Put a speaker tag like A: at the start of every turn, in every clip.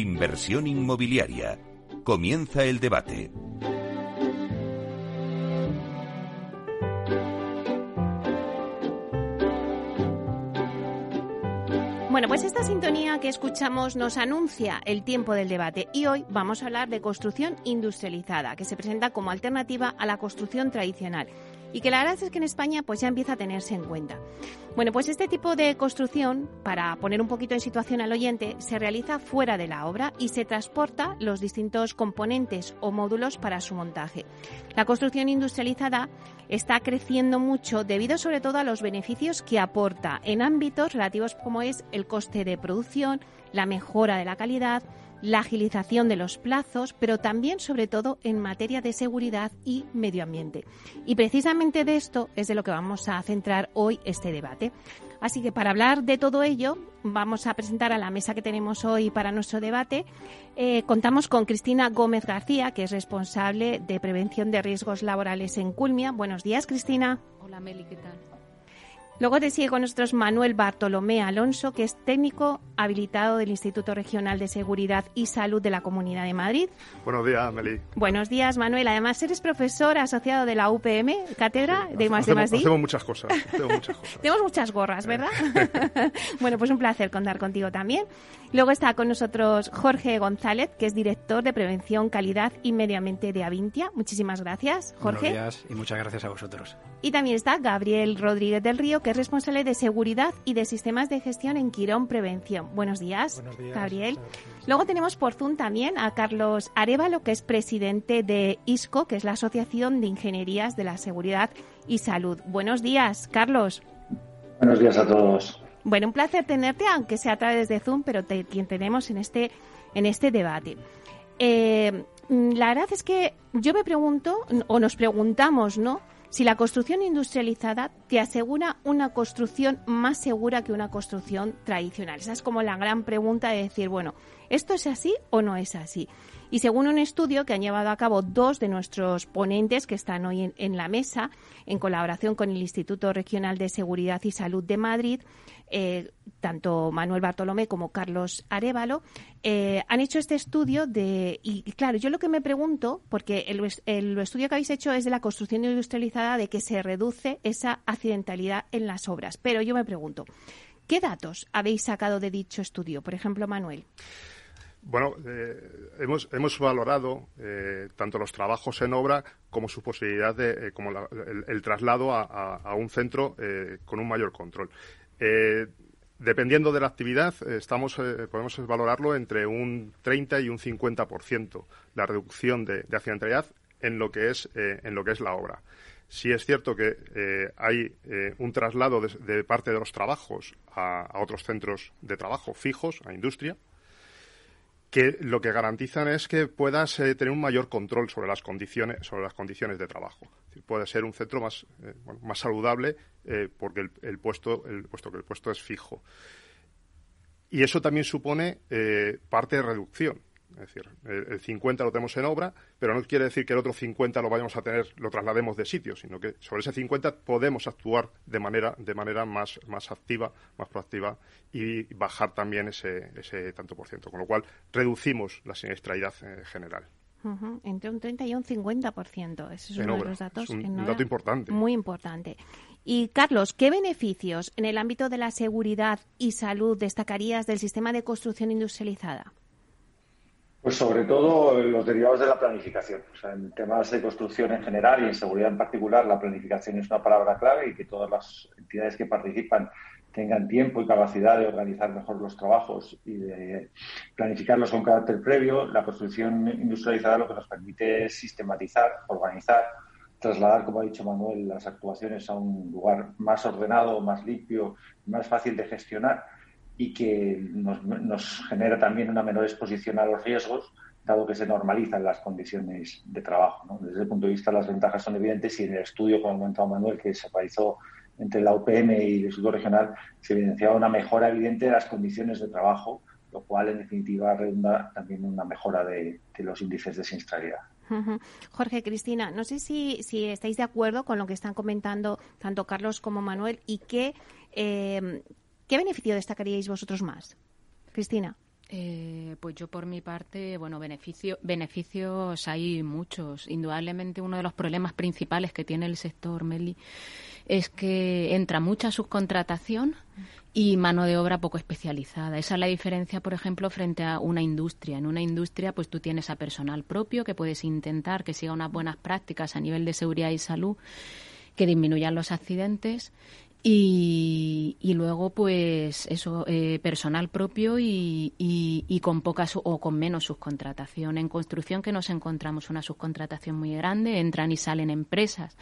A: Inversión inmobiliaria. Comienza el debate.
B: Bueno, pues esta sintonía que escuchamos nos anuncia el tiempo del debate y hoy vamos a hablar de construcción industrializada, que se presenta como alternativa a la construcción tradicional y que la verdad es que en España pues ya empieza a tenerse en cuenta. Bueno, pues este tipo de construcción, para poner un poquito en situación al oyente, se realiza fuera de la obra y se transporta los distintos componentes o módulos para su montaje. La construcción industrializada está creciendo mucho debido sobre todo a los beneficios que aporta en ámbitos relativos como es el coste de producción, la mejora de la calidad, la agilización de los plazos, pero también, sobre todo, en materia de seguridad y medio ambiente. Y precisamente de esto es de lo que vamos a centrar hoy este debate. Así que para hablar de todo ello, vamos a presentar a la mesa que tenemos hoy para nuestro debate. Eh, contamos con Cristina Gómez García, que es responsable de prevención de riesgos laborales en Culmia. Buenos días, Cristina.
C: Hola, Meli, ¿qué tal?
B: Luego te sigue con nosotros Manuel Bartolomé Alonso, que es técnico habilitado del Instituto Regional de Seguridad y Salud de la Comunidad de Madrid.
D: Buenos días, Meli.
B: Buenos días, Manuel. Además, eres profesor asociado de la UPM, cátedra de más de más
D: Hacemos muchas cosas. Hacemos muchas, cosas.
B: Tenemos muchas gorras, ¿verdad? bueno, pues un placer contar contigo también. Luego está con nosotros Jorge González, que es director de Prevención, Calidad y Medio Ambiente de Avintia. Muchísimas gracias, Jorge.
E: Buenos días y muchas gracias a vosotros.
B: Y también está Gabriel Rodríguez del Río, que es responsable de Seguridad y de Sistemas de Gestión en Quirón Prevención. Buenos días, Gabriel. Luego tenemos por Zoom también a Carlos Arevalo, que es presidente de ISCO, que es la Asociación de Ingenierías de la Seguridad y Salud. Buenos días, Carlos.
F: Buenos días a todos.
B: Bueno, un placer tenerte, aunque sea a través de Zoom, pero te, tenemos en este, en este debate. Eh, la verdad es que yo me pregunto, o nos preguntamos, ¿no? Si la construcción industrializada te asegura una construcción más segura que una construcción tradicional. Esa es como la gran pregunta de decir, bueno, ¿esto es así o no es así? Y según un estudio que han llevado a cabo dos de nuestros ponentes que están hoy en, la mesa, en colaboración con el Instituto Regional de Seguridad y Salud de Madrid, eh, tanto Manuel Bartolomé como Carlos Arevalo, eh, han hecho este estudio de. Y, claro, yo lo que me pregunto, porque el, el, estudio que habéis hecho es de la construcción industrializada, de que se reduce esa accidentalidad en las obras. Pero yo me pregunto, ¿qué datos habéis sacado de dicho estudio? Por ejemplo, Manuel.
D: Bueno, eh, hemos, hemos valorado eh, tanto los trabajos en obra como su posibilidad de, eh, como el, traslado a, un centro con un mayor control. dependiendo de la actividad, estamos, podemos valorarlo entre un 30 y un 50% la reducción de, de accidentalidad en lo que es, en lo que es la obra. Sí es cierto que hay un traslado de, parte de los trabajos a, otros centros de trabajo fijos, a industria, que lo que garantizan es que puedas eh, tener un mayor control sobre las condiciones sobre las condiciones de trabajo. Puede ser un centro más eh, más saludable eh, porque el, puesto el puesto que el puesto es fijo. Y eso también supone parte de reducción es decir, el 50 lo tenemos en obra, pero no quiere decir que el otro 50 lo vayamos a tener, lo traslademos de sitio, sino que sobre ese 50 podemos actuar de manera, de manera más, más activa, más proactiva y bajar también ese, ese tanto por ciento. Con lo cual, reducimos la siniestralidad en general.
B: Entre un 30 y un 50%. Ese es uno de los datos.
D: Es un dato importante.
B: Muy importante. Y Carlos, ¿qué beneficios en el ámbito de la seguridad y salud destacarías del sistema de construcción industrializada?
F: Pues sobre todo los derivados de la planificación. O sea, en temas de construcción en general y en seguridad en particular, la planificación es una palabra clave y que todas las entidades que participan tengan tiempo y capacidad de organizar mejor los trabajos y de planificarlos con carácter previo. La construcción industrializada lo que nos permite es sistematizar, organizar, trasladar, como ha dicho Manuel, las actuaciones a un lugar más ordenado, más limpio, más fácil de gestionar y que nos, genera también una menor exposición a los riesgos, dado que se normalizan las condiciones de trabajo. Desde ese punto de vista, las ventajas son evidentes y en el estudio, como ha comentado Manuel, que se realizó entre la UPM y el Instituto Regional, se evidenciaba una mejora evidente de las condiciones de trabajo, lo cual, en definitiva, redunda también una mejora de, los índices de siniestralidad.
B: Jorge, Cristina, no sé si, si estáis de acuerdo con lo que están comentando tanto Carlos como Manuel y qué, eh, ¿Qué beneficio destacaríais vosotros más? Cristina.
C: Eh, pues yo por mi parte, bueno, beneficio, beneficios hay muchos. Indudablemente uno de los problemas principales que tiene el sector Meli es que entra mucha subcontratación y mano de obra poco especializada. Esa es la diferencia, por ejemplo, frente a una industria. En una industria, pues tú tienes a personal propio que puedes intentar que siga unas buenas prácticas a nivel de seguridad y salud que disminuyan los accidentes y, y, luego, pues, eso, eh, personal propio y, y, con pocas o con menos subcontratación. En construcción que nos encontramos una subcontratación muy grande, entran y salen empresas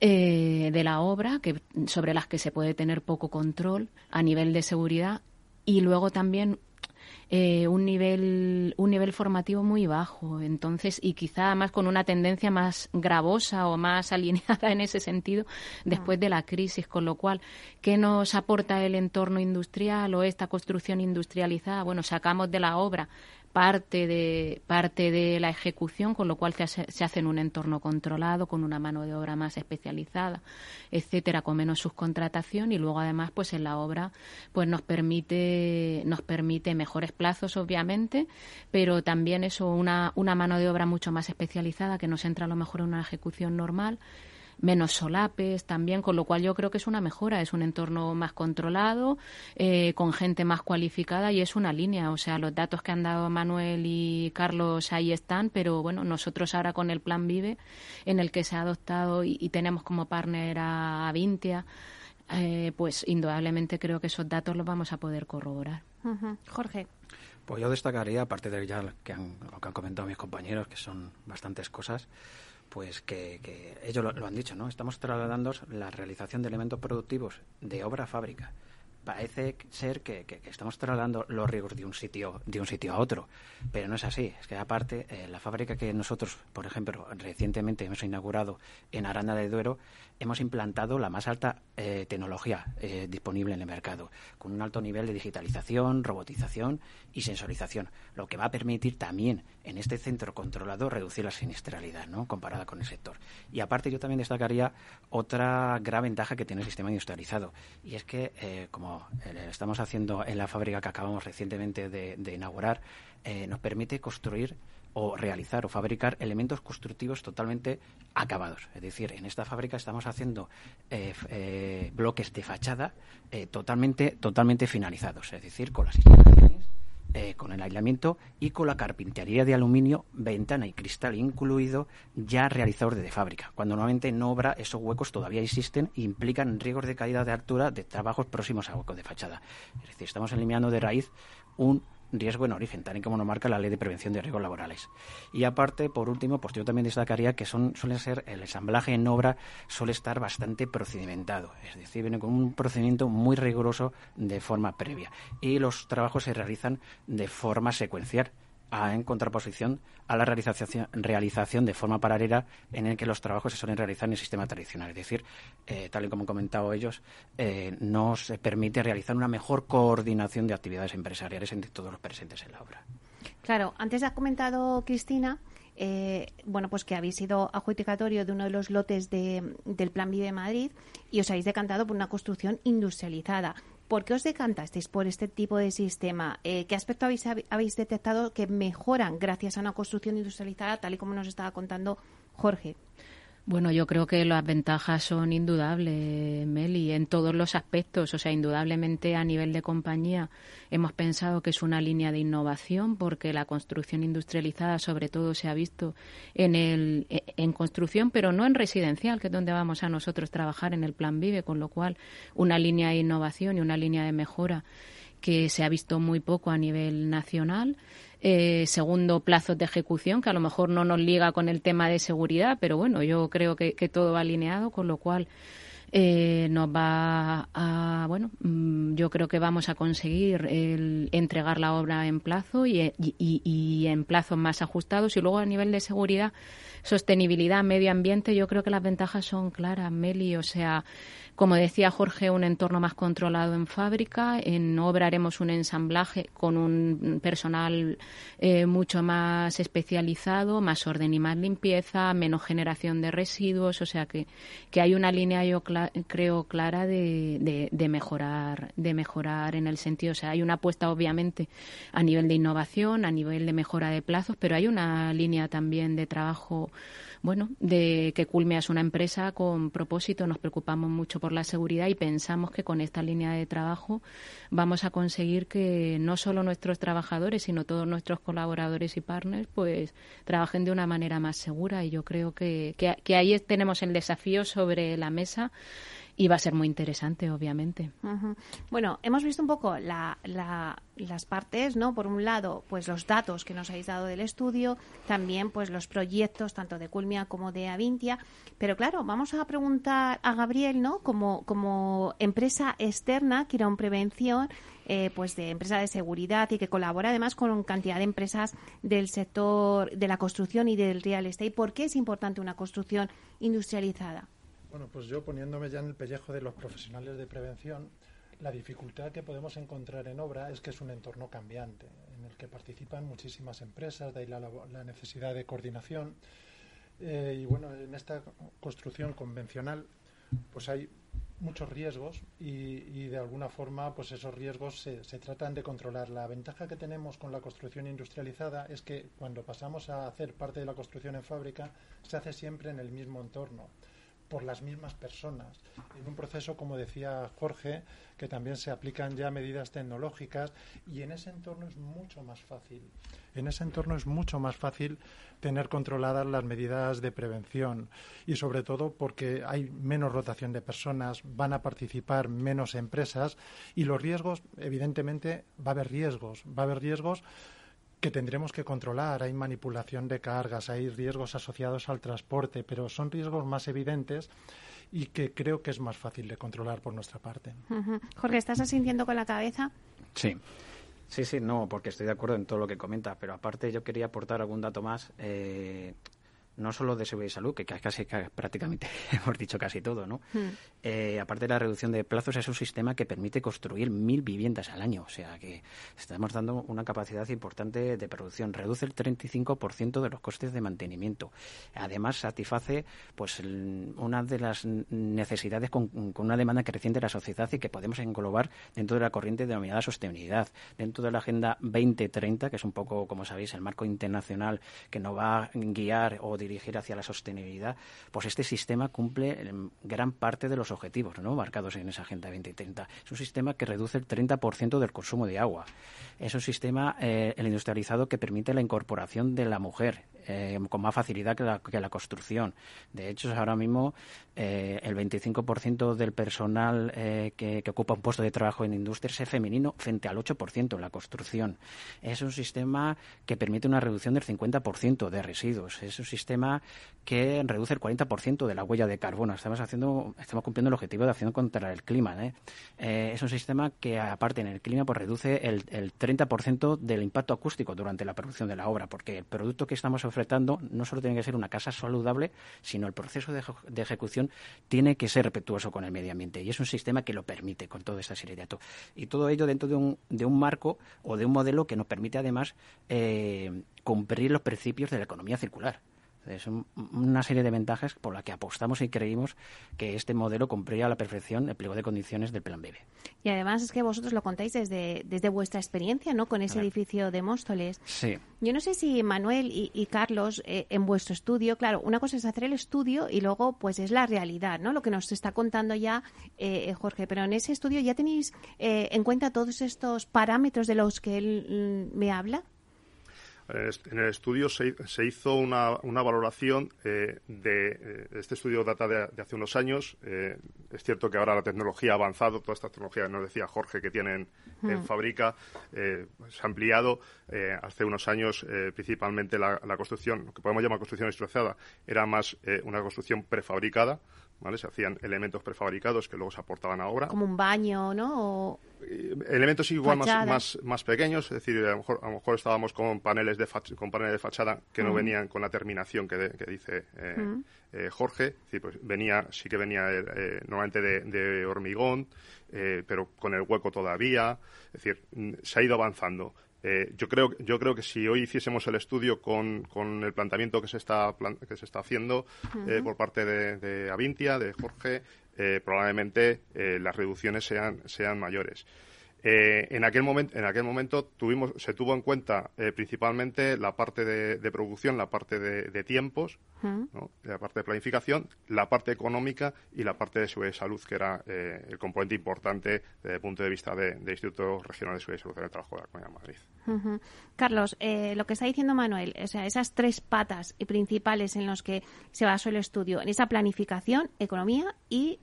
C: eh, de la obra que, sobre las que se puede tener poco control a nivel de seguridad y luego también eh, un nivel un nivel formativo muy bajo. Entonces y quizá más con una tendencia más gravosa o más alineada en ese sentido después de la crisis con lo cual qué nos aporta el entorno industrial o esta construcción industrializada bueno sacamos de la obra parte de, parte de la ejecución, con lo cual se hace, se hace, en un entorno controlado, con una mano de obra más especializada, etcétera, con menos subcontratación y luego además pues en la obra pues nos permite, nos permite mejores plazos obviamente, pero también eso, una, una mano de obra mucho más especializada que nos entra a lo mejor en una ejecución normal menos solapes también, con lo cual yo creo que es una mejora, es un entorno más controlado, eh, con gente más cualificada y es una línea. O sea, los datos que han dado Manuel y Carlos ahí están, pero bueno, nosotros ahora con el Plan Vive, en el que se ha adoptado y, tenemos como partner a, Vintia, eh, pues indudablemente creo que esos datos los vamos a poder corroborar.
B: Jorge.
E: Pues yo destacaría, aparte de ya que han, lo que han comentado mis compañeros, que son bastantes cosas, pues que, ellos lo, han dicho, ¿no? Estamos trasladando la realización de elementos productivos de obra fábrica. Parece ser que, estamos trasladando los riesgos de un sitio de un sitio a otro, pero no es así. Es que aparte eh, la fábrica que nosotros, por ejemplo, recientemente hemos inaugurado en Aranda de Duero, hemos implantado la más alta eh, tecnología eh, disponible en el mercado, con un alto nivel de digitalización, robotización y sensorización, lo que va a permitir también en este centro controlado reducir la siniestralidad, ¿no? comparada con el sector. Y aparte yo también destacaría otra gran ventaja que tiene el sistema industrializado, y es que, eh, como estamos haciendo en la fábrica que acabamos recientemente de inaugurar, nos permite construir o realizar o fabricar elementos constructivos totalmente acabados. Es decir, en esta fábrica estamos haciendo eh, eh, bloques de fachada eh, totalmente, totalmente finalizados, es decir, con las instalaciones, con el aislamiento y con la carpintería de aluminio, ventana y cristal incluido, ya realizados desde fábrica. Cuando normalmente en obra esos huecos todavía existen e implican riesgos de caída de altura de trabajos próximos a huecos de fachada. Es decir, estamos eliminando de raíz un riesgo en origen, tal y como nos marca la ley de prevención de riesgos laborales. Y aparte, por último, pues yo también destacaría que son, suelen ser, el ensamblaje en obra suele estar bastante procedimentado, es decir, viene con un procedimiento muy riguroso de forma previa. Y los trabajos se realizan de forma secuencial en contraposición a la realización, realización de forma paralela en el que los trabajos se suelen realizar en el sistema tradicional. Es decir, eh, tal y como han comentado ellos, eh, nos permite realizar una mejor coordinación de actividades empresariales entre todos los presentes en la obra.
B: Claro, antes ha comentado Cristina eh, bueno, pues que habéis sido adjudicatorio de uno de los lotes de, del Plan Vive Madrid y os habéis decantado por una construcción industrializada. ¿Por qué os decantasteis por este tipo de sistema? Eh, ¿Qué aspecto habéis, habéis detectado que mejoran gracias a una construcción industrializada, tal y como nos estaba contando Jorge?
C: Bueno, yo creo que las ventajas son indudables, Meli, en todos los aspectos. O sea, indudablemente a nivel de compañía hemos pensado que es una línea de innovación porque la construcción industrializada sobre todo se ha visto en, el, en construcción, pero no en residencial, que es donde vamos a nosotros trabajar en el Plan Vive, con lo cual una línea de innovación y una línea de mejora que se ha visto muy poco a nivel nacional. Eh, segundo, plazos de ejecución, que a lo mejor no nos liga con el tema de seguridad, pero bueno, yo creo que, todo va alineado, con lo cual eh, nos va a, bueno, mm, yo creo que vamos a conseguir el, entregar la obra en plazo y, y, en plazos más ajustados. Y luego a nivel de seguridad, sostenibilidad, medio ambiente, yo creo que las ventajas son claras, Meli, o sea, como decía Jorge, un entorno más controlado en fábrica. En obra haremos un ensamblaje con un personal eh, mucho más especializado, más orden y más limpieza, menos generación de residuos. O sea que, que hay una línea yo clara creo clara de, de, mejorar de mejorar en el sentido o sea hay una apuesta obviamente a nivel de innovación a nivel de mejora de plazos pero hay una línea también de trabajo bueno, de que Culmea es una empresa con propósito, nos preocupamos mucho por la seguridad y pensamos que con esta línea de trabajo vamos a conseguir que no solo nuestros trabajadores, sino todos nuestros colaboradores y partners, pues trabajen de una manera más segura. Y yo creo que, que, que ahí tenemos el desafío sobre la mesa y va a ser muy interesante, obviamente.
B: Bueno, hemos visto un poco la, las partes, ¿no? Por un lado, pues los datos que nos habéis dado del estudio, también pues los proyectos tanto de Culmia como de Avintia, pero claro, vamos a preguntar a Gabriel, ¿no? Como, como empresa externa, que era prevención, eh, pues de empresa de seguridad y que colabora además con cantidad de empresas del sector de la construcción y del real estate. ¿Por qué es importante una construcción industrializada?
G: Bueno, pues yo poniéndome ya en el pellejo de los profesionales de prevención, la dificultad que podemos encontrar en obra es que es un entorno cambiante, en el que participan muchísimas empresas, de ahí la, necesidad de coordinación. Eh, y bueno, en esta construcción convencional, pues hay muchos riesgos y, de alguna forma pues esos riesgos se, se, tratan de controlar. La ventaja que tenemos con la construcción industrializada es que cuando pasamos a hacer parte de la construcción en fábrica se hace siempre en el mismo entorno por las mismas personas. En un proceso, como decía Jorge, que también se aplican ya medidas tecnológicas y en ese entorno es mucho más fácil. En ese entorno es mucho más fácil tener controladas las medidas de prevención y sobre todo porque hay menos rotación de personas, van a participar menos empresas y los riesgos, evidentemente, va a haber riesgos, va a haber riesgos que tendremos que controlar. Hay manipulación de cargas, hay riesgos asociados al transporte, pero son riesgos más evidentes y que creo que es más fácil de controlar por nuestra parte.
B: Jorge, ¿estás asintiendo con la cabeza?
E: Sí. Sí, sí, no, porque estoy de acuerdo en todo lo que comenta, pero aparte yo quería aportar algún dato más. Eh, no solo de seguridad y salud, que casi prácticamente hemos dicho casi todo, ¿no? Hmm. Eh, aparte de la reducción de plazos, es un sistema que permite construir mil viviendas al año, o sea que estamos dando una capacidad importante de producción. Reduce el 35% de los costes de mantenimiento. Además, satisface pues una de las necesidades con, una demanda creciente de la sociedad y que podemos englobar dentro de la corriente denominada sostenibilidad, dentro de la Agenda 2030, que es un poco, como sabéis, el marco internacional que nos va a guiar o dirigir hacia la sostenibilidad, pues este sistema cumple gran parte de los objetivos ¿no? marcados en esa Agenda 2030. Es un sistema que reduce el 30% del consumo de agua. Es un sistema, eh, el industrializado, que permite la incorporación de la mujer eh, con más facilidad que la, que la, construcción. De hecho, ahora mismo eh, el 25% del personal eh, que, ocupa un puesto de trabajo en industria es femenino frente al 8% en la construcción. Es un sistema que permite una reducción del 50% de residuos. Es un sistema que reduce el 40% de la huella de carbono. Estamos haciendo, estamos cumpliendo el objetivo de acción contra el clima. es un sistema que, aparte en el clima, pues reduce el, el 30% del impacto acústico durante la producción de la obra, porque el producto que estamos no solo tiene que ser una casa saludable, sino el proceso de, ejecución tiene que ser respetuoso con el medio ambiente. Y es un sistema que lo permite con toda esa serie de datos. Y todo ello dentro de un, de un marco o de un modelo que nos permite además eh, cumplir los principios de la economía circular. Es una serie de ventajas por las que apostamos y creímos que este modelo cumplía a la perfección el pliego de condiciones del Plan BB.
B: Y además es que vosotros lo contáis desde, desde vuestra experiencia, ¿no? Con ese edificio de Móstoles.
E: Sí.
B: Yo no sé si Manuel y, Carlos, eh, en vuestro estudio, claro, una cosa es hacer el estudio y luego, pues, es la realidad, ¿no? Lo que nos está contando ya eh, Jorge. Pero en ese estudio ya tenéis eh, en cuenta todos estos parámetros de los que él mm, me habla.
D: En el estudio se, hizo una, valoración eh, de eh, este estudio data de, hace unos años. Eh, es cierto que ahora la tecnología ha avanzado, toda esta tecnología, nos decía Jorge, que tienen en mm. fábrica, se ha ampliado. hace unos años, principalmente la, construcción, lo que podemos llamar construcción estructurada, era más una construcción prefabricada. ¿Vale? Se hacían elementos prefabricados que luego se aportaban a obra.
B: Como un baño, ¿no?
D: elementos igual más, más, pequeños, es decir, a lo mejor, a lo mejor estábamos con paneles de, con paneles de fachada que no venían con la terminación que, dice eh, eh, Jorge, pues venía, sí que venía eh, normalmente de, hormigón, pero con el hueco todavía, es decir, mm, se ha ido avanzando Eh, yo creo yo creo que si hoy hiciésemos el estudio con, con el planteamiento que se está que se está haciendo eh, por parte de, de, Avintia, de Jorge, eh, probablemente las reducciones sean sean mayores. Eh, en, aquel momento, en aquel momento tuvimos, se tuvo en cuenta eh, principalmente la parte de, producción, la parte de, tiempos, la parte de planificación, la parte económica y la parte de seguridad y salud, que era eh, el componente importante desde el punto de vista de, Instituto Regional de Seguridad y Salud en el Trabajo de la Comunidad de
B: Madrid. Carlos, lo que está diciendo Manuel, o sea, esas tres patas principales en las que se basó el estudio, en esa planificación, economía y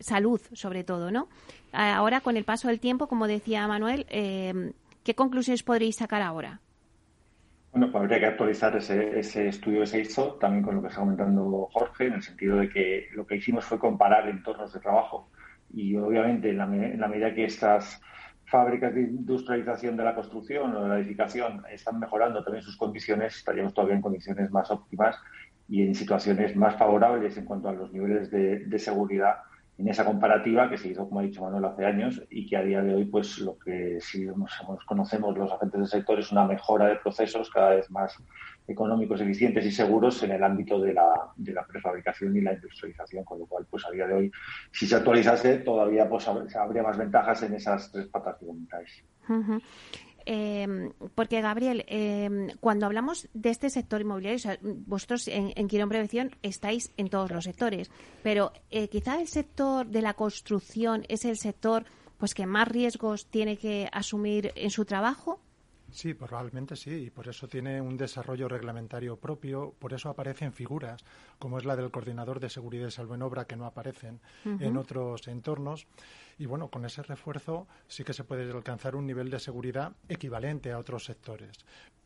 B: salud, sobre todo, ¿no? Ahora, con el paso del tiempo, como decía Manuel, eh, ¿qué conclusiones podréis sacar ahora?
H: Bueno, pues habría que actualizar ese, estudio que se hizo también con lo que está comentando Jorge, en el sentido de que lo que hicimos fue comparar entornos de trabajo y obviamente en la, medida que estas fábricas de industrialización de la construcción o de la edificación están mejorando también sus condiciones, estaríamos todavía en condiciones más óptimas y en situaciones más favorables en cuanto a los niveles de seguridad en esa comparativa que se hizo, como ha dicho Manuel, hace años y que a día de hoy, pues lo que sí conocemos los agentes del sector es una mejora de procesos cada vez más económicos, eficientes y seguros en el ámbito de la, de la prefabricación y la industrialización, con lo cual, pues a día de hoy, si se actualizase, todavía pues habría más ventajas en esas tres patas que comentáis.
B: Eh, porque, Gabriel, eh, cuando hablamos de este sector inmobiliario, vosotros en, en Quirón Prevención estáis en todos los sectores, pero eh, quizá el sector de la construcción es el sector pues que más riesgos tiene que asumir en su trabajo.
G: Sí, probablemente sí, y por eso tiene un desarrollo reglamentario propio, por eso aparecen figuras como es la del coordinador de seguridad y salvo en obra que no aparecen en otros entornos. Y bueno, con ese refuerzo sí que se puede alcanzar un nivel de seguridad equivalente a otros sectores.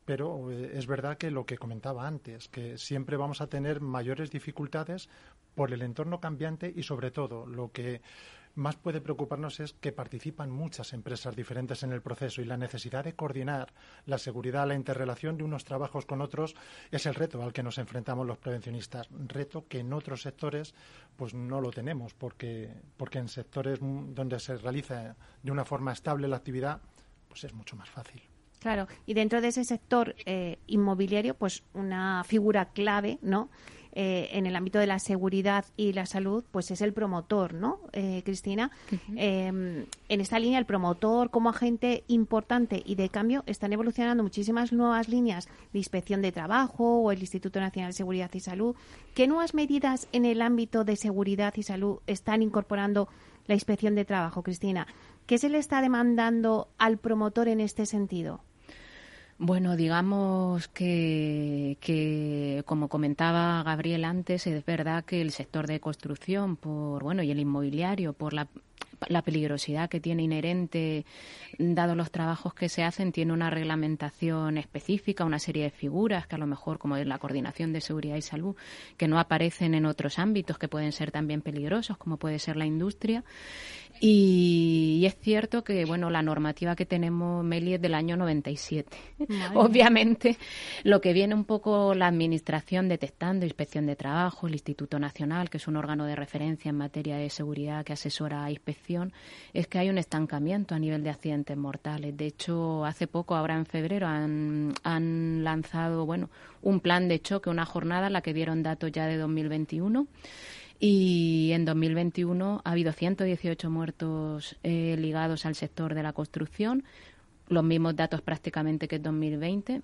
G: Pero eh, es verdad que lo que comentaba antes, que siempre vamos a tener mayores dificultades por el entorno cambiante y sobre todo lo que más puede preocuparnos es que participan muchas empresas diferentes en el proceso y la necesidad de coordinar la seguridad, la interrelación de unos trabajos con otros es el reto al que nos enfrentamos los prevencionistas. Reto que en otros sectores pues no lo tenemos porque, porque en sectores donde se realiza de una forma estable la actividad pues es mucho más fácil.
B: Claro, y dentro de ese sector eh, inmobiliario, pues una figura clave, ¿no? Eh, en el ámbito de la seguridad y la salud, pues es el promotor, ¿no, eh, Cristina? Em, en esta línea, el promotor como agente importante y de cambio están evolucionando muchísimas nuevas líneas de inspección de trabajo o el Instituto Nacional de Seguridad y Salud. ¿Qué nuevas medidas en el ámbito de seguridad y salud están incorporando la inspección de trabajo, Cristina? ¿Qué se le está demandando al promotor en este sentido?
C: Bueno, digamos que, que, como comentaba Gabriel antes, es verdad que el sector de construcción, por bueno, y el inmobiliario, por la la peligrosidad que tiene inherente, dado los trabajos que se hacen, tiene una reglamentación específica, una serie de figuras que a lo mejor, como es la coordinación de seguridad y salud, que no aparecen en otros ámbitos que pueden ser también peligrosos, como puede ser la industria. Y, es cierto que, bueno, la normativa que tenemos, Meli, es del año 97. Obviamente, lo que viene un poco la Administración detectando, Inspección de Trabajo, el Instituto Nacional, que es un órgano de referencia en materia de seguridad que asesora a inspección es que hay un estancamiento a nivel de accidentes mortales. De hecho, hace poco, ahora en febrero, han, han lanzado bueno, un plan de choque, una jornada en la que dieron datos ya de 2021. Y en 2021 ha habido 118 muertos eh, ligados al sector de la construcción, los mismos datos prácticamente que en 2020.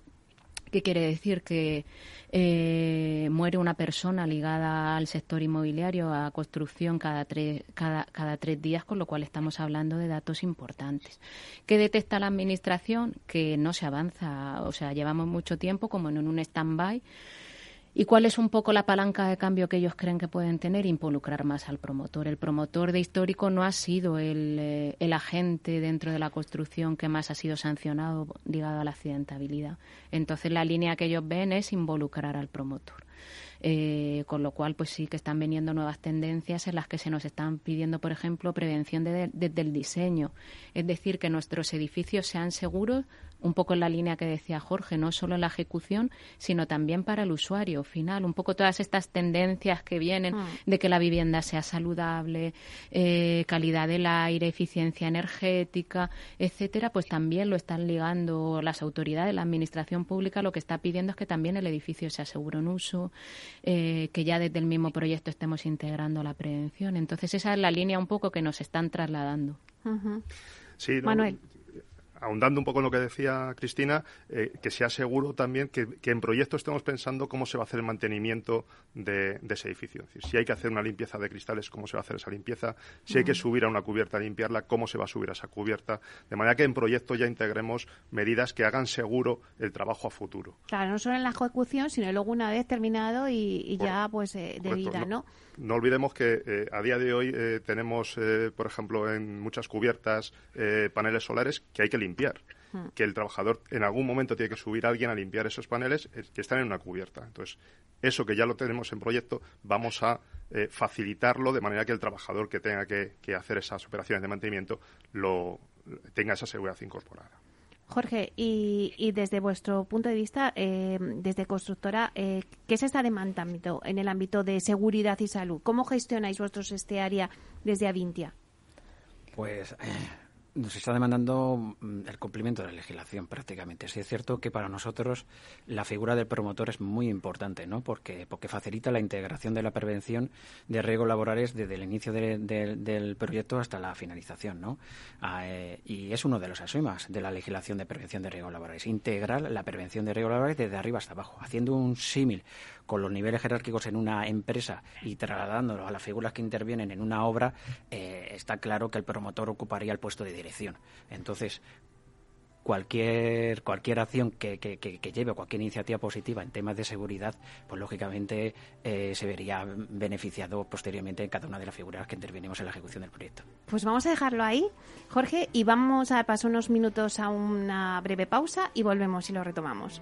C: ¿Qué quiere decir? Que eh, muere una persona ligada al sector inmobiliario, a construcción, cada tres, cada, cada tres días, con lo cual estamos hablando de datos importantes. ¿Qué detecta la Administración? Que no se avanza, o sea, llevamos mucho tiempo como en un stand-by ¿Y cuál es un poco la palanca de cambio que ellos creen que pueden tener? Involucrar más al promotor. El promotor de histórico no ha sido el, eh, el, agente dentro de la construcción que más ha sido sancionado ligado a la accidentabilidad. Entonces la línea que ellos ven es involucrar al promotor. Eh, con lo cual, pues sí que están viniendo nuevas tendencias en las que se nos están pidiendo, por ejemplo, prevención desde el diseño. Es decir, que nuestros edificios sean seguros un poco en la línea que decía Jorge, no solo en la ejecución, sino también para el usuario final. Un poco todas estas tendencias que vienen mm. de que la vivienda sea saludable, eh, calidad del aire, eficiencia energética, etcétera, pues también lo están ligando las autoridades, la administración pública, lo que está pidiendo es que también el edificio sea seguro en uso, eh, que ya desde el mismo proyecto estemos integrando la prevención. Entonces, esa es la línea un poco que nos están trasladando.
D: Sí, Manuel ahondando un poco en lo que decía Cristina, eh, que sea seguro también que, en proyectos estemos pensando cómo se va a hacer el mantenimiento de, ese edificio. Es decir, si hay que hacer una limpieza de cristales, cómo se va a hacer esa limpieza. Si hay que subir a una cubierta a limpiarla, cómo se va a subir a esa cubierta. De manera que en proyectos ya integremos medidas que hagan seguro el trabajo a futuro.
B: Claro, no solo en la ejecución, sino luego una vez terminado y, ya pues eh, de vida, ¿no?
D: no olvidemos que eh, a día de hoy tenemos, por ejemplo, en muchas cubiertas paneles solares que hay que limpiar. Hmm. Que el trabajador en algún momento tiene que subir a alguien a limpiar esos paneles que están en una cubierta. Entonces, eso que ya lo tenemos en proyecto, vamos a facilitarlo de manera que el trabajador que tenga que, que hacer esas operaciones de mantenimiento lo, tenga esa seguridad incorporada.
B: Jorge, y, desde vuestro punto de vista, eh, desde constructora, eh, ¿qué se está demandando en el ámbito de seguridad y salud? ¿Cómo gestionáis vosotros este área desde Avintia?
E: Pues eh, nos está demandando mm, el cumplimiento de la legislación prácticamente. Sí es cierto que para nosotros la figura del promotor es muy importante, ¿no? Porque, porque facilita la integración de la prevención de riesgos laborales desde el inicio del proyecto hasta la finalización, ¿no? Ah, eh, y es uno de los asumas de la legislación de prevención de riesgos laborales. Integrar la prevención de riesgos laborales desde arriba hasta abajo, haciendo un símil con los niveles jerárquicos en una empresa y trasladándolo a las figuras que intervienen en una obra, eh, está claro que el promotor ocuparía el puesto de dirección. Entonces, cualquier cualquier acción que, que, que, lleve cualquier iniciativa positiva en temas de seguridad, pues lógicamente eh, se vería beneficiado posteriormente en cada una de las figuras que intervenimos en la ejecución del proyecto.
B: Pues vamos a dejarlo ahí, Jorge, y vamos a pasar unos minutos a una breve pausa y volvemos y lo retomamos.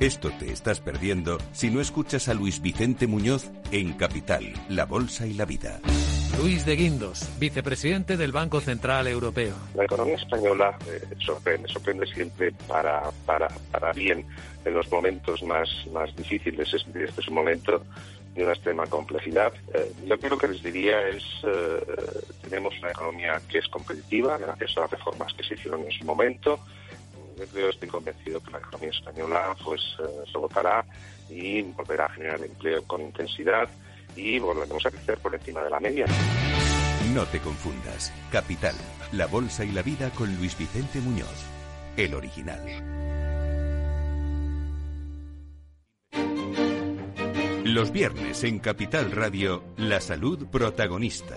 A: Esto te estás perdiendo si no escuchas a Luis Vicente Muñoz en Capital, La Bolsa y la Vida.
I: Luis de Guindos, vicepresidente del Banco Central Europeo.
J: La economía española eh, sorprende, sorprende siempre para, para, para bien en los momentos más, más difíciles. Este, es un momento de una extrema complejidad. Eh, yo creo que les diría es, eh, tenemos una economía que es competitiva gracias a las reformas que se hicieron en su momento, yo estoy convencido que la economía española pues eh, y volverá a generar empleo con intensidad y volveremos a crecer por encima de la media.
A: No te confundas. Capital, la bolsa y la vida con Luis Vicente Muñoz, el original. Los viernes en Capital Radio, la salud protagonista.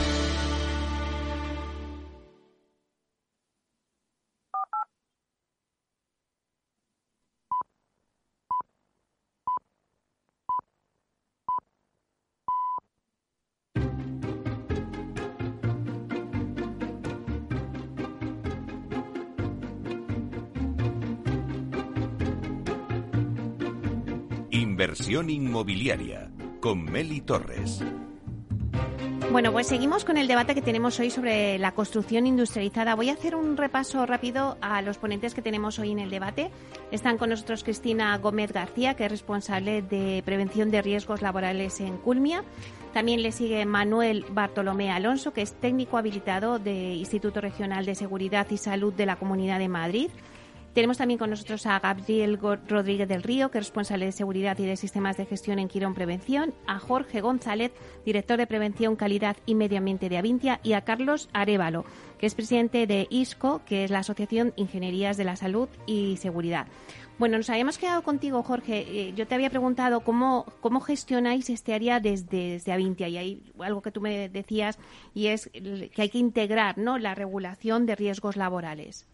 A: Inversión inmobiliaria con Meli Torres.
B: Bueno, pues seguimos con el debate que tenemos hoy sobre la construcción industrializada. Voy a hacer un repaso rápido a los ponentes que tenemos hoy en el debate. Están con nosotros Cristina Gómez García, que es responsable de prevención de riesgos laborales en Culmia. También le sigue Manuel Bartolomé Alonso, que es técnico habilitado de Instituto Regional de Seguridad y Salud de la Comunidad de Madrid. Tenemos también con nosotros a Gabriel Rodríguez del Río, que es responsable de seguridad y de sistemas de gestión en Quirón Prevención, a Jorge González, director de prevención, calidad y medio ambiente de Avintia, y a Carlos Arevalo, que es presidente de ISCO, que es la Asociación Ingenierías de la Salud y Seguridad. Bueno, nos habíamos quedado contigo, Jorge. Eh, yo te había preguntado cómo, cómo gestionáis este área desde, desde Avintia y hay algo que tú me decías y es que hay que integrar ¿no? la regulación de riesgos laborales.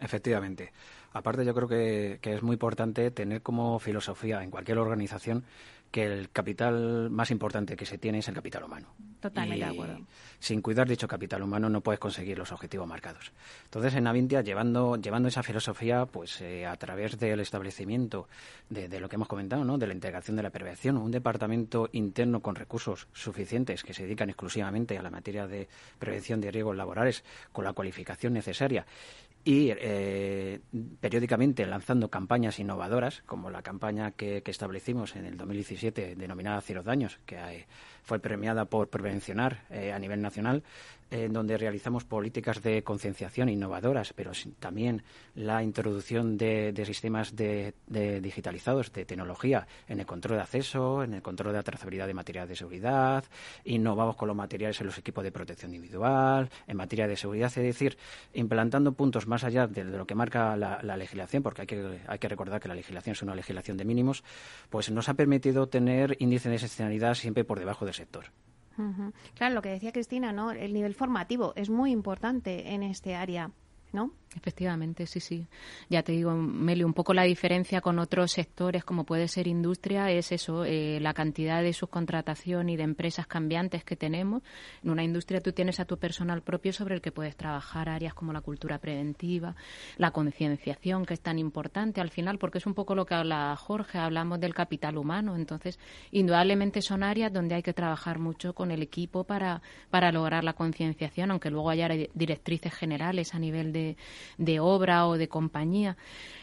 E: Efectivamente. Aparte, yo creo que, es muy importante tener como filosofía en cualquier organización que el capital más importante que se tiene es el capital humano.
B: Totalmente de acuerdo.
E: Sin cuidar dicho capital humano no puedes conseguir los objetivos marcados. Entonces, en Avintia, llevando, llevando esa filosofía, pues eh, a través del establecimiento de, de, lo que hemos comentado, ¿no? de la integración de la prevención, un departamento interno con recursos suficientes que se dedican exclusivamente a la materia de prevención de riesgos laborales con la cualificación necesaria y eh, periódicamente lanzando campañas innovadoras, como la campaña que, establecimos en el 2017 denominada Cero Daños, que fue premiada por Prevencionar eh, a nivel nacional, en donde realizamos políticas de concienciación innovadoras, pero también la introducción de, sistemas de, digitalizados de tecnología en el control de acceso, en el control de la trazabilidad de materiales de seguridad, innovamos con los materiales en los equipos de protección individual, en materia de seguridad, es decir, implantando puntos más allá de, lo que marca la, legislación, porque hay que, hay que recordar que la legislación es una legislación de mínimos, pues nos ha permitido tener índices de excepcionalidad siempre por debajo sector.
B: Claro, lo que decía Cristina, ¿no? El nivel formativo es muy importante en este área, ¿no?
C: Efectivamente, sí, sí. Ya te digo, Meli, un poco la diferencia con otros sectores como puede ser industria es eso, eh, la cantidad de subcontratación y de empresas cambiantes que tenemos. En una industria tú tienes a tu personal propio sobre el que puedes trabajar áreas como la cultura preventiva, la concienciación, que es tan importante al final, porque es un poco lo que habla Jorge, hablamos del capital humano. Entonces, indudablemente son áreas donde hay que trabajar mucho con el equipo para, para lograr la concienciación, aunque luego haya directrices generales a nivel de de obra o de compañía.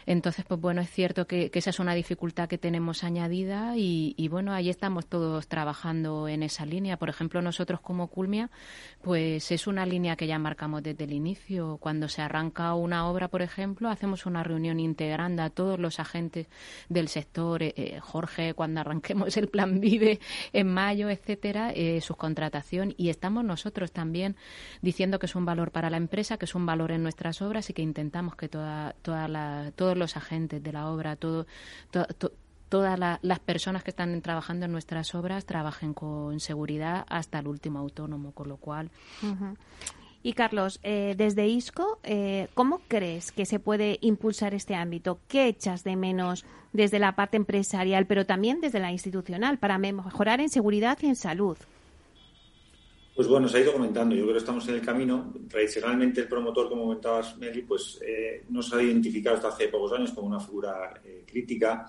C: Entonces, pues bueno, es cierto que, esa es una dificultad que tenemos añadida y, bueno, ahí estamos todos trabajando en esa línea. Por ejemplo, nosotros como Culmia, pues es una línea que ya marcamos desde el inicio. Cuando se arranca una obra, por ejemplo, hacemos una reunión integrando a todos los agentes del sector, eh, eh, Jorge, cuando arranquemos el plan Vive en mayo, etcétera, eh, subcontratación y estamos nosotros también diciendo que es un valor para la empresa, que es un valor en nuestras obras y que intentamos que toda, toda la, todos los agentes de la obra, todo, todas las personas que están trabajando en nuestras obras trabajen con seguridad hasta el último autónomo, con lo cual.
B: Y Carlos, eh, desde ISCO, eh, ¿cómo crees que se puede impulsar este ámbito? ¿Qué echas de menos desde la parte empresarial, pero también desde la institucional, para mejorar en seguridad y en salud?
F: Pues bueno, se ha ido comentando. Yo creo que estamos en el camino. Tradicionalmente el promotor, como comentabas, Meli, pues eh, no se ha identificado hasta hace pocos años como una figura eh, crítica.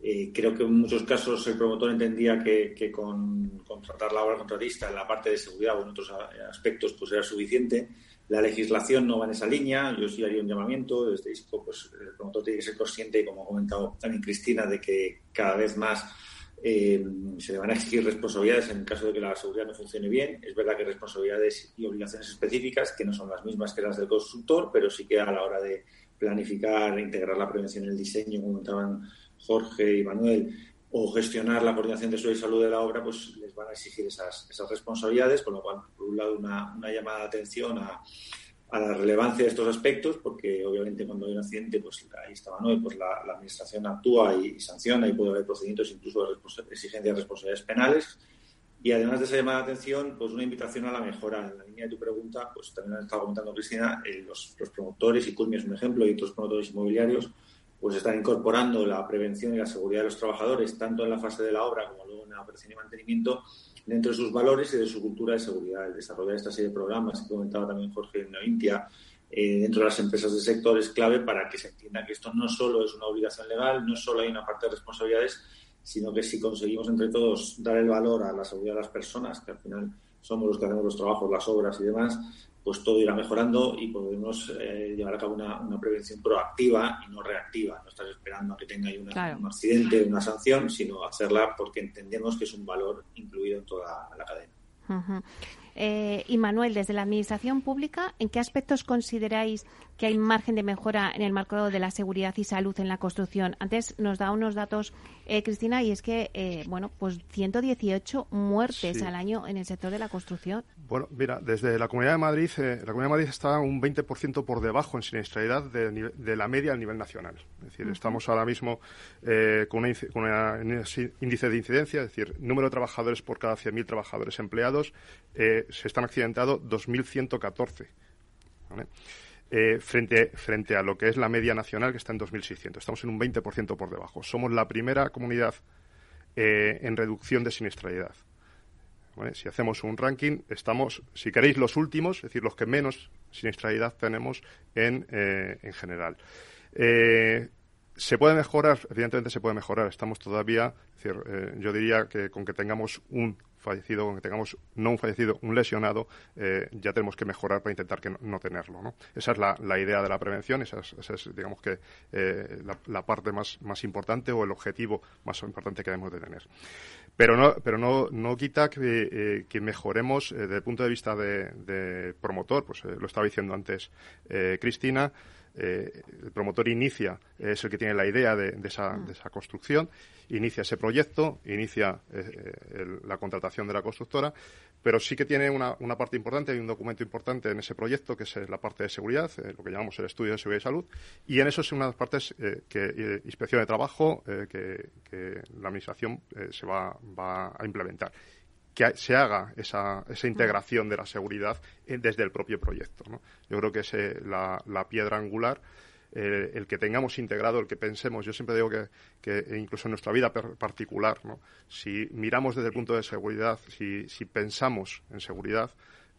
F: Eh, creo que en muchos casos el promotor entendía que, con contratar la obra contratista en la parte de seguridad o en otros aspectos pues era suficiente. La legislación no va en esa línea. Yo sí haría un llamamiento. Desde ISCO, pues el promotor tiene que ser consciente, como ha comentado también Cristina, de que cada vez más eh, se le van a exigir responsabilidades en el caso de que la seguridad no funcione bien. Es verdad que responsabilidades y obligaciones específicas que no son las mismas que las del constructor, pero sí que a la hora de planificar, integrar la prevención en el diseño, como comentaban Jorge y Manuel, o gestionar la coordinación de su salud de la obra, pues les van a exigir esas, responsabilidades, con lo cual, por un lado, una llamada de atención a, a la relevancia de estos aspectos, porque obviamente cuando hay un accidente, pues ahí estaba, ¿no? pues la, administración actúa y, sanciona y puede haber procedimientos incluso de exigencia de responsabilidades penales. Y además de esa llamada de atención, pues una invitación a la mejora. En la línea de tu pregunta, pues también ha estado comentando Cristina, eh, los, promotores, y Culmi es un ejemplo, y otros promotores inmobiliarios, pues están incorporando la prevención y la seguridad de los trabajadores, tanto en la fase de la obra como luego en la operación y mantenimiento, dentro de sus valores y de su cultura de seguridad. El desarrollar esta serie de programas que comentaba también Jorge en eh, dentro de las empresas del sector es clave para que se entienda que esto no solo es una obligación legal, no solo hay una parte de responsabilidades, sino que si conseguimos entre todos dar el valor a la seguridad de las personas, que al final somos los que hacemos los trabajos, las obras y demás, pues todo irá mejorando y podemos eh, llevar a cabo una, prevención proactiva y no reactiva. No estar esperando a que tenga un accidente, una sanción, sino hacerla porque entendemos que es un valor incluido en toda la cadena.
B: Eh, y Manuel, desde la Administración Pública, ¿en qué aspectos consideráis que hay margen de mejora en el marco de la seguridad y salud en la construcción? Antes nos da unos datos, eh, Cristina, y es que, eh, bueno, pues 118 muertes al año en el sector de la construcción.
D: Bueno, mira, desde la Comunidad de Madrid, la Comunidad de Madrid está un 20% por debajo en siniestralidad de, la media a nivel nacional. Es decir, estamos ahora mismo con, un índice de incidencia, es decir, número de trabajadores por cada 100.000 trabajadores empleados se están accidentados 2.114. Eh, frente, frente a lo que es la media nacional, que está en 2.600. Estamos en un 20% por debajo. Somos la primera comunidad eh, en reducción de siniestralidad. Si hacemos un ranking, estamos, si queréis, los últimos, es decir, los que menos siniestralidad tenemos en, eh, en general. ¿Se puede mejorar? Evidentemente se puede mejorar. Estamos todavía, yo diría que con que tengamos un fallecido, con que tengamos no un fallecido, un lesionado, eh, ya tenemos que mejorar para intentar que no, tenerlo. ¿no? Esa es la, idea de la prevención, esa es, digamos que, eh, la, parte más, más importante o el objetivo más importante que debemos de tener. Pero no, pero no, no quita que, eh, mejoremos desde el punto de vista de, promotor, pues lo estaba diciendo antes Cristina, el promotor inicia, es el que tiene la idea de, esa, de esa construcción inicia ese proyecto, inicia eh, la contratación de la constructora, pero sí que tiene una, parte importante, hay un documento importante en ese proyecto que es eh, la parte de seguridad, eh, lo que llamamos el estudio de seguridad y salud, y en eso es una de las partes que inspección de trabajo que, la administración se va, a implementar que se haga esa, esa integración de la seguridad desde el propio proyecto. Yo creo que es la, la piedra angular eh, el que tengamos integrado, el que pensemos. Yo siempre digo que, incluso en nuestra vida particular, si miramos desde el punto de seguridad, si, pensamos en seguridad,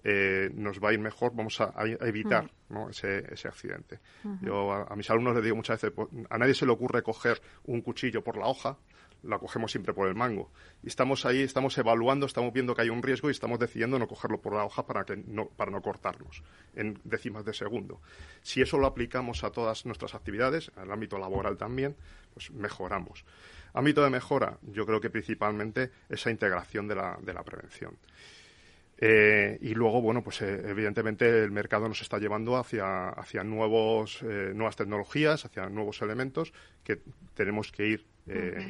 D: eh, nos va a ir mejor, vamos a, evitar ese, accidente. Yo a, mis alumnos les digo muchas veces, pues, a nadie se le ocurre coger un cuchillo por la hoja, la cogemos siempre por el mango. Y estamos ahí, estamos evaluando, estamos viendo que hay un riesgo y estamos decidiendo no cogerlo por la hoja para, que no, para no cortarnos en décimas de segundo. Si eso lo aplicamos a todas nuestras actividades, al ámbito laboral también, pues mejoramos. Ámbito de mejora, yo creo que principalmente esa integración de la, de la prevención. Eh, y luego, bueno, pues eh, evidentemente el mercado nos está llevando hacia, hacia nuevos, eh, nuevas tecnologías, hacia nuevos elementos que tenemos que ir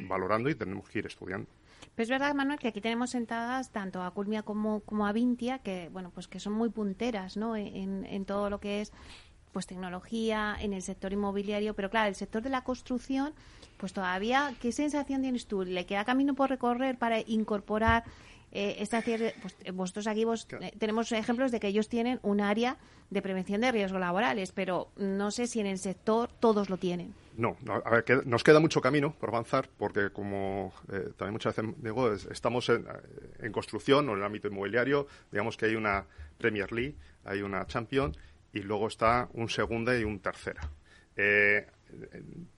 D: valorando y tenemos que ir estudiando.
B: Pero es verdad, Manuel, que aquí tenemos sentadas tanto a Culmia como, como a Vintia, que bueno, pues que son muy punteras, ¿no? En, en todo lo que es pues tecnología, en el sector inmobiliario, pero claro, el sector de la construcción, pues todavía, ¿qué sensación tienes tú? ¿Le queda camino por recorrer para incorporar eh, esta pues, eh, vosotros aquí vos, eh, tenemos ejemplos de que ellos tienen un área de prevención de riesgos laborales, pero no sé si en el sector todos lo tienen.
D: No, a ver, nos queda mucho camino por avanzar, porque como también muchas veces digo, estamos en, construcción o en el ámbito inmobiliario, digamos que hay una Premier League, hay una Champion y luego está un segunda y un tercera.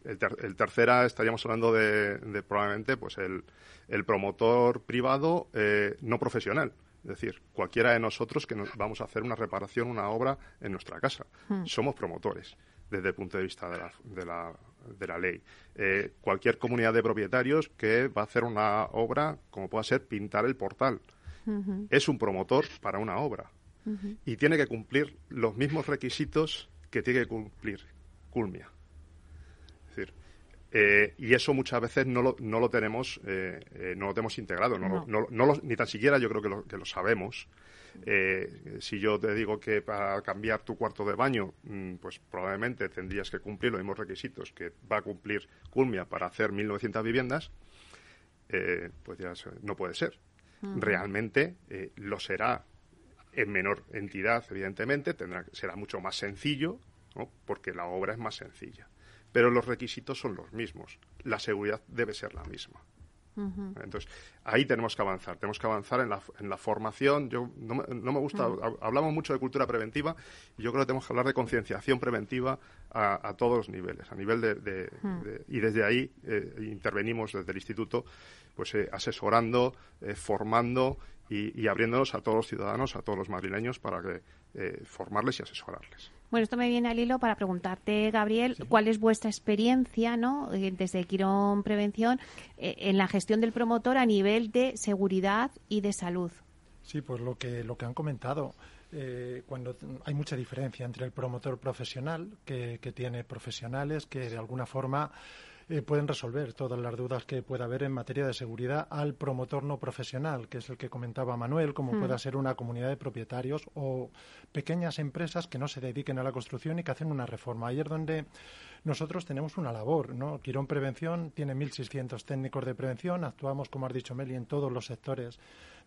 D: El, tercera estaríamos hablando de, de probablemente pues el, el promotor privado eh, no profesional. Es decir, cualquiera de nosotros que vamos a hacer una reparación, una obra en nuestra casa. Hmm. Somos promotores desde el punto de vista de la, de la, de la ley. Eh, cualquier comunidad de propietarios que va a hacer una obra, como pueda ser pintar el portal, es un promotor para una obra. Y tiene que cumplir los mismos requisitos que tiene que cumplir Culmia. Eh, y eso muchas veces no lo, no lo tenemos eh, eh, no lo tenemos integrado no, no. no ni tan siquiera yo creo que lo, que lo sabemos. Si yo te digo que para cambiar tu cuarto de baño mm, pues probablemente tendrías que cumplir los mismos requisitos que va a cumplir Culmia para hacer 1.900 viviendas pues ya no puede ser. Realmente lo será en menor entidad evidentemente tendrá será mucho más sencillo porque la obra es más sencilla pero los requisitos son los mismos. La seguridad debe ser la misma. Entonces, ahí tenemos que avanzar. Tenemos que avanzar en la, en la formación. Yo no, me gusta, hablamos mucho de cultura preventiva y yo creo que tenemos que hablar de concienciación preventiva a, todos los niveles. A nivel de, y desde ahí eh, intervenimos desde el instituto, pues eh, asesorando, eh, formando y, y, abriéndonos a todos los ciudadanos, a todos los madrileños para que formarles y asesorarles.
B: Bueno, esto me viene al hilo para preguntarte, Gabriel, cuál es vuestra experiencia, ¿no? Eh, desde Quirón Prevención, eh, en la gestión del promotor a nivel de seguridad y de salud.
G: Sí, pues lo que lo que han comentado. Eh, cuando hay mucha diferencia entre el promotor profesional, que, que tiene profesionales que de alguna forma eh, pueden resolver todas las dudas que pueda haber en materia de seguridad al promotor no profesional, que es el que comentaba Manuel, como hmm. pueda ser una comunidad de propietarios o pequeñas empresas que no se dediquen a la construcción y que hacen una reforma. Ahí es donde nosotros tenemos una labor, ¿no? Quirón Prevención tiene 1.600 técnicos de prevención, actuamos, como has dicho Meli, en todos los sectores